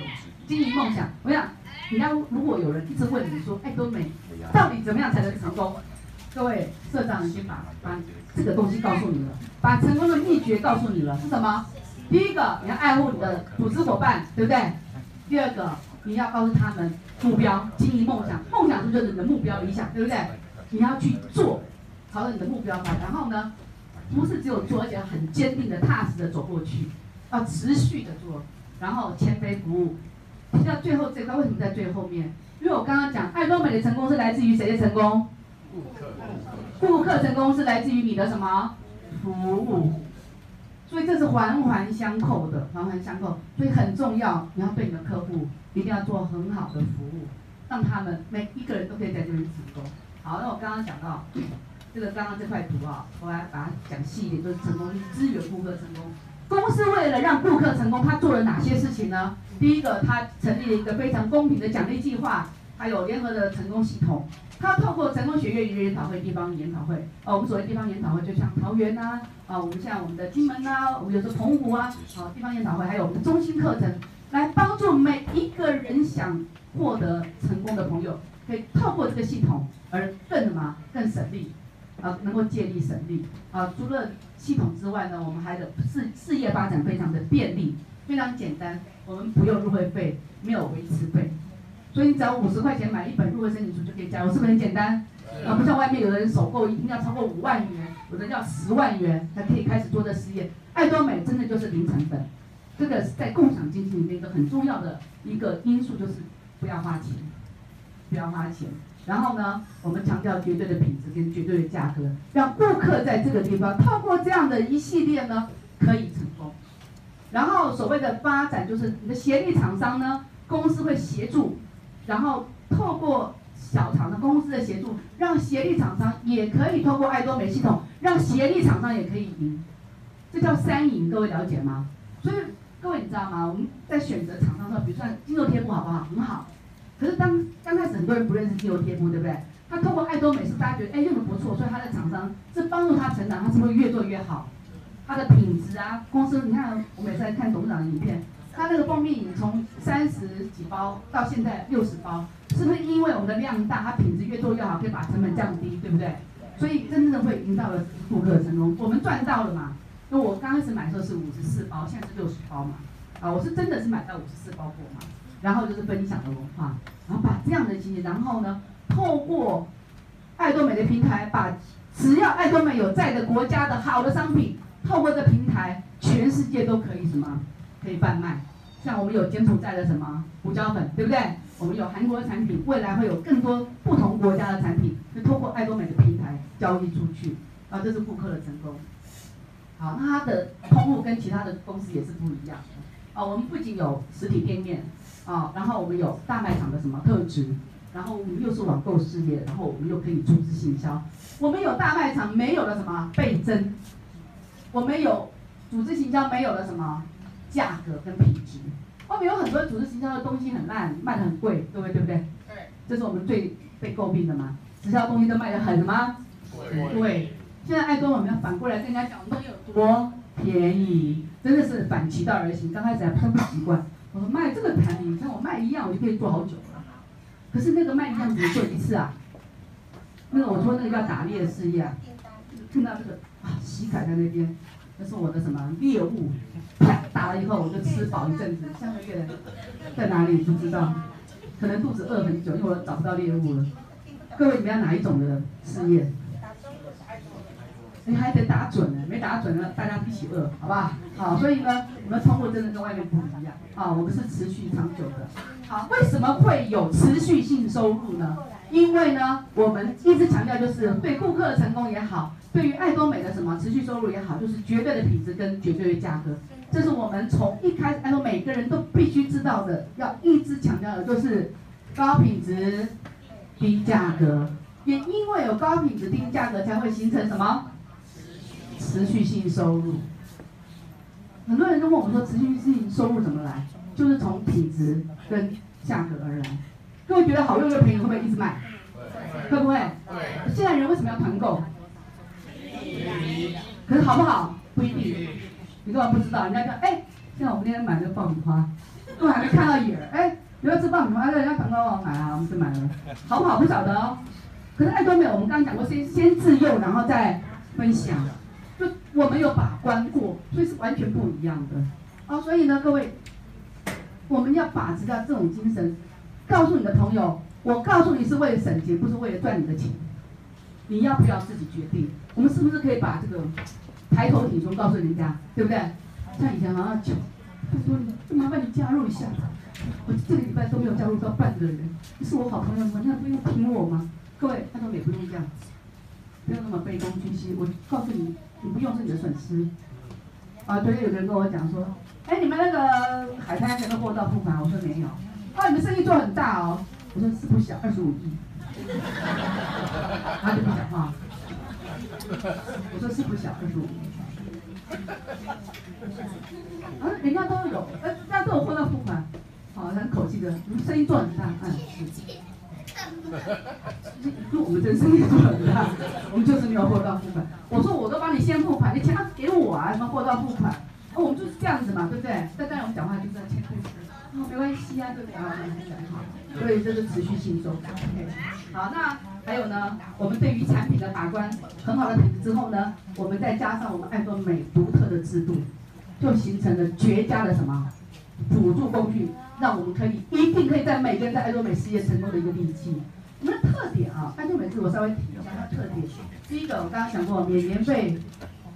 经营梦想。我想，你要如果有人一直问你说，爱多美到底怎么样才能成功？各位社长已经把把这个东西告诉你了，把成功的秘诀告诉你了，是什么？第一个，你要爱护你的组织伙伴，对不对？第二个，你要告诉他们目标，经营梦想，梦想是就是你的目标理想，对不对？你要去做，朝着你的目标吧。然后呢，不是只有做，而且要很坚定的、踏实的走过去，要持续的做，然后谦卑服务。提到最后这块，为什么在最后面？因为我刚刚讲，爱多美的成功是来自于谁的成功？顾客。顾客成功是来自于你的什么？服务。所以这是环环相扣的，环环相扣。所以很重要，你要对你的客户一定要做很好的服务，让他们每一个人都可以在这里成功。好，那我刚刚讲到这个刚刚这块图啊，我来把它讲细一点，就是成功率，支援顾客成功。公司为了让顾客成功，他做了哪些事情呢？第一个，他成立了一个非常公平的奖励计划，还有联合的成功系统。他透过成功学院一日研讨会、地方研讨会，哦，我们所谓地方研讨会，就像桃园呐，啊，我们像我们的金门呐、啊，我们有时候澎湖啊，啊，地方研讨会，还有我们的中心课程，来帮助每一个人想获得成功的朋友。可以透过这个系统而更什么更省力，啊，能够借力省力啊。除了系统之外呢，我们还的事事业发展非常的便利，非常简单。我们不用入会费，没有维持费，所以你只要五十块钱买一本入会申请书就可以加入，是不是很简单？啊，不像外面有的人首购一定要超过五万元，有的要十万元才可以开始做这事业。爱多美真的就是零成本。这个在共享经济里面一个很重要的一个因素就是不要花钱，不要花钱。然后呢，我们强调绝对的品质跟绝对的价格，让顾客在这个地方透过这样的一系列呢，可以成功。然后所谓的发展就是你的协力厂商呢，公司会协助，然后透过小厂的公司的协助，让协力厂商也可以透过爱多美系统，让协力厂商也可以赢，这叫三赢，各位了解吗？所以各位你知道吗？我们在选择厂商的时候，比如说精肉贴布好不好？很好。可是当刚开始很多人不认识精肉贴布，对不对？他透过爱多美是大家觉得哎用的不错，所以他的厂商是帮助他成长，他是不是越做越好？它的品质啊，公司你看，我每次在看董事长的影片，他那个蜂蜜饮从三十几包到现在六十包，是不是因为我们的量大，它品质越做越好，可以把成本降低，对不对？所以真正的会赢到了顾客的成功，我们赚到了嘛？那我刚开始买的时候是五十四包，现在是六十包嘛？啊，我是真的是买到五十四包货嘛？然后就是分享的文化，然后把这样的经验，然后呢，透过爱多美的平台，把只要爱多美有在的国家的好的商品。透过这平台，全世界都可以什么？可以贩卖。像我们有柬埔寨的什么胡椒粉，对不对？我们有韩国的产品，未来会有更多不同国家的产品，就透过爱多美的平台交易出去。啊，这是顾客的成功。好，那它的通路跟其他的公司也是不一样的。啊，我们不仅有实体店面，啊，然后我们有大卖场的什么特质，然后我们又是网购事业，然后我们又可以组织行销。我们有大卖场没有了什么倍增。我们有组织行销没有了什么价格跟品质，外面有很多组织行销的东西很烂，卖的很贵，各位对不对？对。这是我们最被诟病的嘛，直销东西都卖得很什么？贵。对。现在爱多我们要反过来跟人家讲，我们东西有多便宜，真的是反其道而行。刚开始还不习惯，我说卖这个产品，你看我卖一样，我就可以做好久了。可是那个卖一样只做一次啊，那个我说那个叫打猎事业啊，听到这个。啊，喜凯在那边，那是我的什么猎物？啪打了以后，我就吃饱一阵子。下个月在哪里不知道，可能肚子饿很久，因为我找不到猎物了。各位，你们要哪一种的事业？你还得打准呢，没打准呢，大家一起饿，好不好？好，所以呢，我们通过真的跟外面不一样。啊，我们是持续长久的。好，为什么会有持续性收入呢？因为呢，我们一直强调就是对顾客的成功也好，对于爱多美的什么持续收入也好，就是绝对的品质跟绝对的价格，这是我们从一开始爱多每个人都必须知道的，要一直强调的就是高品质低价格。也因为有高品质低价格，才会形成什么持续性收入。很多人都问我们说，持续性收入怎么来？就是从品质跟价格而来。各位觉得好用又便宜，会不会一直卖？会不会？对。现在人为什么要团购？可是好不好？不一定。你根本不知道，人家说，哎，现在我们今天买这个爆米花，都还没看到影儿，哎，你要吃爆米花，人家团购我买啊，我们就买了。好不好？不晓得哦。可是爱多美，我们刚刚讲过，先先自用，然后再分享，我们有把关过，所以是完全不一样的。哦，所以呢，各位，我们要把持到这种精神。告诉你的朋友，我告诉你是为了省钱，不是为了赚你的钱。你要不要自己决定？我们是不是可以把这个抬头挺胸告诉人家，对不对？像以前好像求，他说你，麻烦你加入一下。我这个礼拜都没有加入到半个人，你是我好朋友吗？那不用听我吗？各位，爱多美不用这样，不用那么卑躬屈膝。我告诉你，你不用是你的损失。啊，昨天有个人跟我讲说，哎，你们那个海滩还没货到付款？我说没有。啊，你们生意做很大哦，我说是不小，二十五亿，他就不讲话。我说是不小，二十五亿。啊，人家都有，呃，人家都有货到付款，好，很口气的，你们生意做很大，嗯，是。就我们这生意做很大，我们就是没有货到付款。我说我都帮你先付款，你钱给我啊，什么货到付款？啊，我们就是这样子嘛，对不对？在这样我们讲话就是要谦虚。哦，没关系啊，对不对啊？好，所以这是持续性收入。OK，好，那还有呢？我们对于产品的把关很好的品质之后呢，我们再加上我们爱多美独特的制度，就形成了绝佳的什么辅助工具，让我们可以一定可以在每个人在爱多美事业成功的一个利器。我们的特点啊，爱多美是我稍微提一下它的特点。第一个，我刚刚讲过，免年费、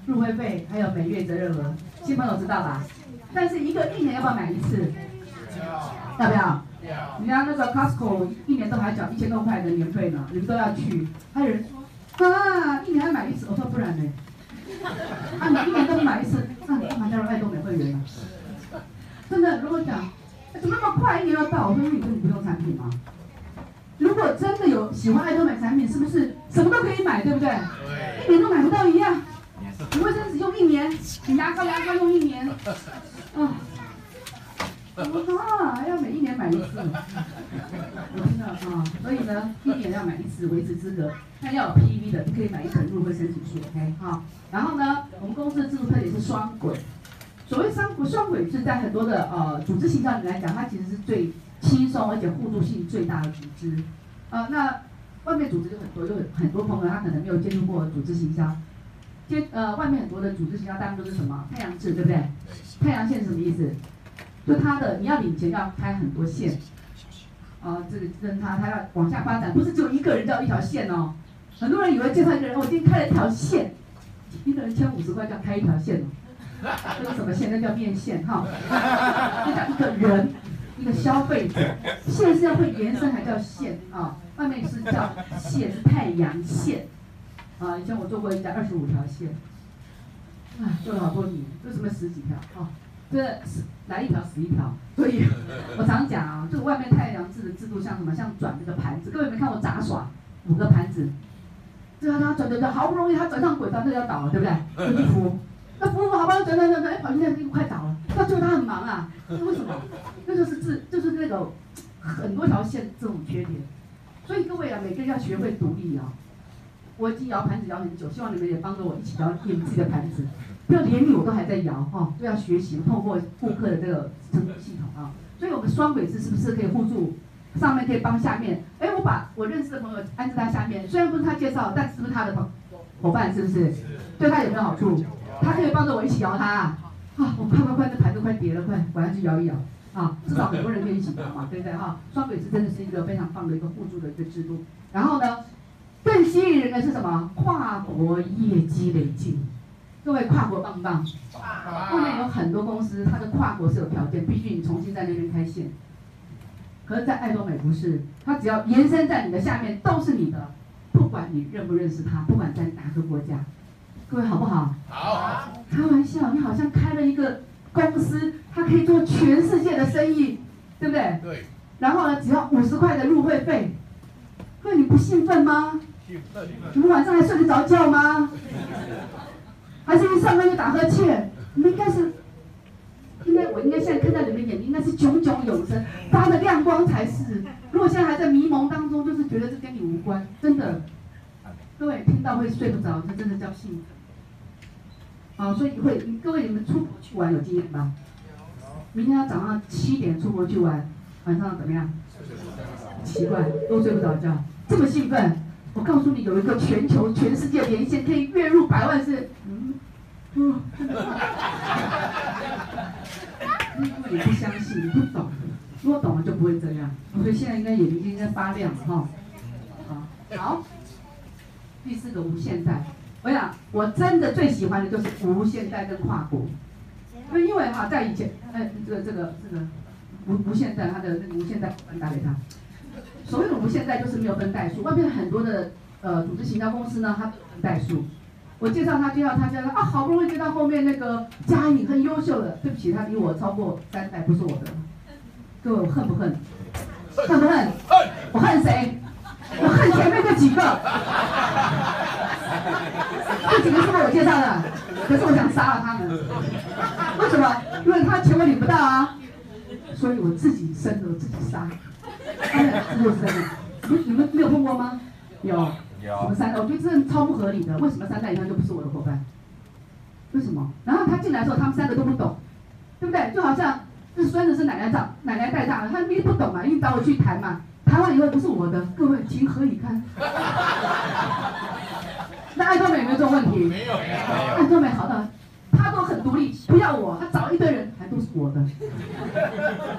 入会费，还有每月责任额，新朋友知道吧？但是一个一年要不要买一次？要不要？人家那个 Costco 一年都还缴一千多块的年费呢，你们都要去。还有人说啊，一年要买一次，我说不然呢？啊，你一年都不买一次，那你干嘛加入爱多美会员呢？真的，如果讲，怎么那么快一年要到？我说你根本不用产品吗？如果真的有喜欢爱多美产品，是不是什么都可以买，对不对？一年都买不到一样。你卫生纸用一年，你牙膏牙膏用一年，啊，啊，要每一年买一次。我听到啊，所以呢，一年要买一次维持资格。那要有 PV 的，你可以买一本入会申请书，OK 哈。然后呢，我们公司的制度特点是双轨。所谓双轨，双轨是在很多的呃组织形象里来讲，它其实是最。轻松而且互助性最大的组织，呃，那外面组织就很多，就很多朋友他可能没有接触过组织行销，接呃外面很多的组织行销，当然都是什么太阳制，对不对？太阳线是什么意思？就他的你要领钱要开很多线，啊、呃，这个跟他他要往下发展，不是只有一个人叫一条线哦，很多人以为介绍一个人，我今天开了一条线，一个人签五十块叫开一条线哦，这个什么线？那叫面线哈，那叫一个人。一个消费者线是要会延伸，还叫线啊？外面是叫线，是太阳线啊。以前我做过一家二十五条线，啊，做了好多年，为什么十几条？啊，这来一条死一条。所以我常讲啊，这个外面太阳制的制度像什么？像转这个盘子，各位没看过杂耍？五个盘子，这样他转转转，好不容易他转上轨道，这个要倒了，对不对？就扶，那服务好不容易转转转转，哎，跑进来这个快倒了，那最后他很忙啊，是为什么？那就是自，就是那种很多条线这种缺点，所以各位啊，每个人要学会独立啊。我已经摇盘子摇很久，希望你们也帮着我一起摇你们自己的盘子，不要连你我都还在摇哈，都要学习透过顾客的这个成系统啊。所以我们双轨制是不是可以互助？上面可以帮下面，哎，我把我认识的朋友安置在下面，虽然不是他介绍，但是不是他的朋伙伴？是不是？对他有没有好处？他可以帮着我一起摇他啊！啊，我快快快，这盘子快叠了，快，我要去摇一摇。啊，至少很多人可以一起摇嘛，对不对哈？双轨制真的是一个非常棒的一个互助的一个制度。然后呢，更吸引人的是什么？跨国业绩累进。各位跨国棒不棒？后面有很多公司，它的跨国是有条件，必须你重新在那边开线。可是，在爱多美不是，它只要延伸在你的下面都是你的，不管你认不认识他，不管在哪个国家。各位好不好？好。开玩笑，你好像开了一个。公司它可以做全世界的生意，对不对？对。然后呢，只要五十块的入会费，各位你不兴奋吗？兴奋。你们晚上还睡得着觉吗？还是一上班就打呵欠？你们应该是，应该我应该现在看到你们眼睛，应该是炯炯有神，发着亮光才是。如果现在还在迷蒙当中，就是觉得这跟你无关，真的。各位听到会睡不着，这真的叫兴奋。啊，所以会，各位你们出国去玩有经验吗？明天要早上七点出国去玩，晚上怎么样？奇怪，都睡不着觉，这么兴奋。我告诉你，有一个全球、全世界连线可以月入百万是，嗯，嗯，因为你不相信，你不懂，如果懂了就不会这样。所以现在应该眼睛应该发亮哈。好，好，第四个无限代。我想，我真的最喜欢的就是无限代跟跨国，因为哈，在以前，哎，这个这个这个无无限代，它的那个无限代，我打给他。所谓的无限代就是没有分代数，外面很多的呃组织行销公司呢，它都有分代数。我介绍他，介绍他，介绍他啊，好不容易介绍后面那个佳颖很优秀的，对不起，他比我超过三代，不是我的。各位，我恨不恨？恨不恨？我恨谁？我恨前面这几个。这几个是我介绍的，可是我想杀了他们。为什么？因为他钱我领不到啊，所以我自己生的，我自己杀。他们自己生的，你你们没有碰过吗？有。有。什么三代？我觉得这超不合理的。为什么三代以上就不是我的伙伴？为什么？然后他进来的时候，他们三个都不懂，对不对？就好像这孙子是奶奶长，奶奶带大的，他们不懂嘛，硬找我去谈嘛，谈完以后不是我的，各位情何以堪？那爱多美有没有这种问题？没有。爱多美好的，他都很独立，不要我，他找一堆人，还都是我的。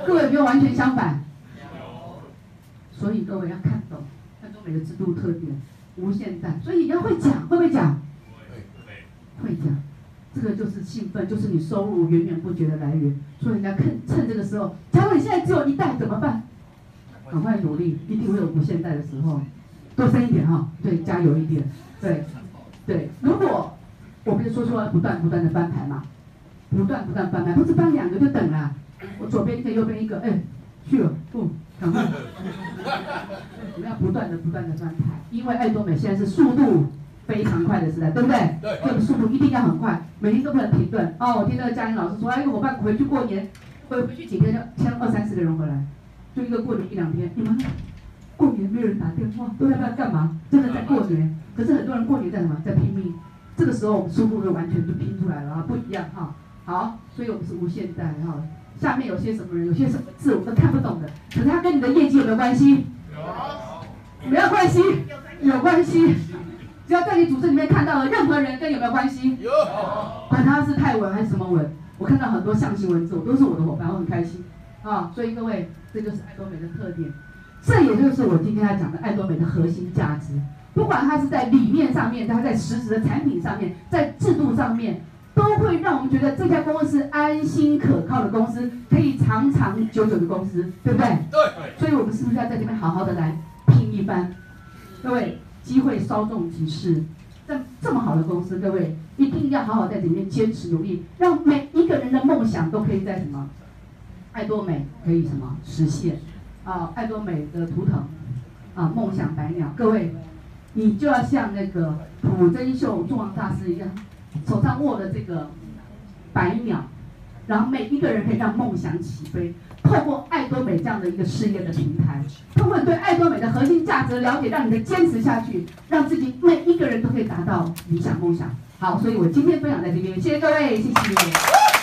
各位有没有完全相反？所以各位要看懂爱多美的制度特点，无限大，所以你要会讲，会不会讲？会，会。讲，这个就是兴奋，就是你收入源源不绝的来源。所以人家趁趁这个时候，假如你现在只有一代怎么办？赶快努力，一定会有无限代的时候。多生一点哈，对，加油一点，对，对。如果我不是说说不断不断的翻牌嘛，不断不断翻牌，不是翻两个就等了。我左边一个，右边一个，哎，去了，不，赶快。我们要不断的不断的翻牌，因为爱多美现在是速度非常快的时代，对不对？对。这个速度一定要很快，每天都不能停顿。哦，我听那个嘉玲老师说，哎，一个伙伴回去过年，回回去几天就签二三十个人回来，就一个过年一两天，你们。过年没有人打电话，都在那干嘛？真的在过年。可是很多人过年在什么？在拼命。这个时候我们速度就完全就拼出来了啊，不一样哈。好，所以我们是无限代哈。下面有些什么人，有些什么字我们都看不懂的，可是它跟你的业绩有没有关系？有。没有关系？有关系。只要在你组织里面看到了任何人跟有没有关系？有。管他是泰文还是什么文，我看到很多象形文字，我都是我的伙伴，我很开心啊。所以各位，这就是爱多美的特点。这也就是我今天要讲的爱多美的核心价值，不管它是在理念上面，它在实质的产品上面，在制度上面，都会让我们觉得这家公司是安心可靠的公司，可以长长久久的公司，对不对？对。所以我们是不是要在这边好好的来拼一番？各位，机会稍纵即逝，这这么好的公司，各位一定要好好在里面坚持努力，让每一个人的梦想都可以在什么？爱多美可以什么实现？啊，爱多美的图腾，啊，梦想百鸟，各位，你就要像那个朴真秀众王大师一样，手上握的这个白鸟，然后每一个人可以让梦想起飞。透过爱多美这样的一个事业的平台，通过对爱多美的核心价值了解，让你的坚持下去，让自己每一个人都可以达到理想梦想。好，所以我今天分享在这边，谢谢各位，谢谢。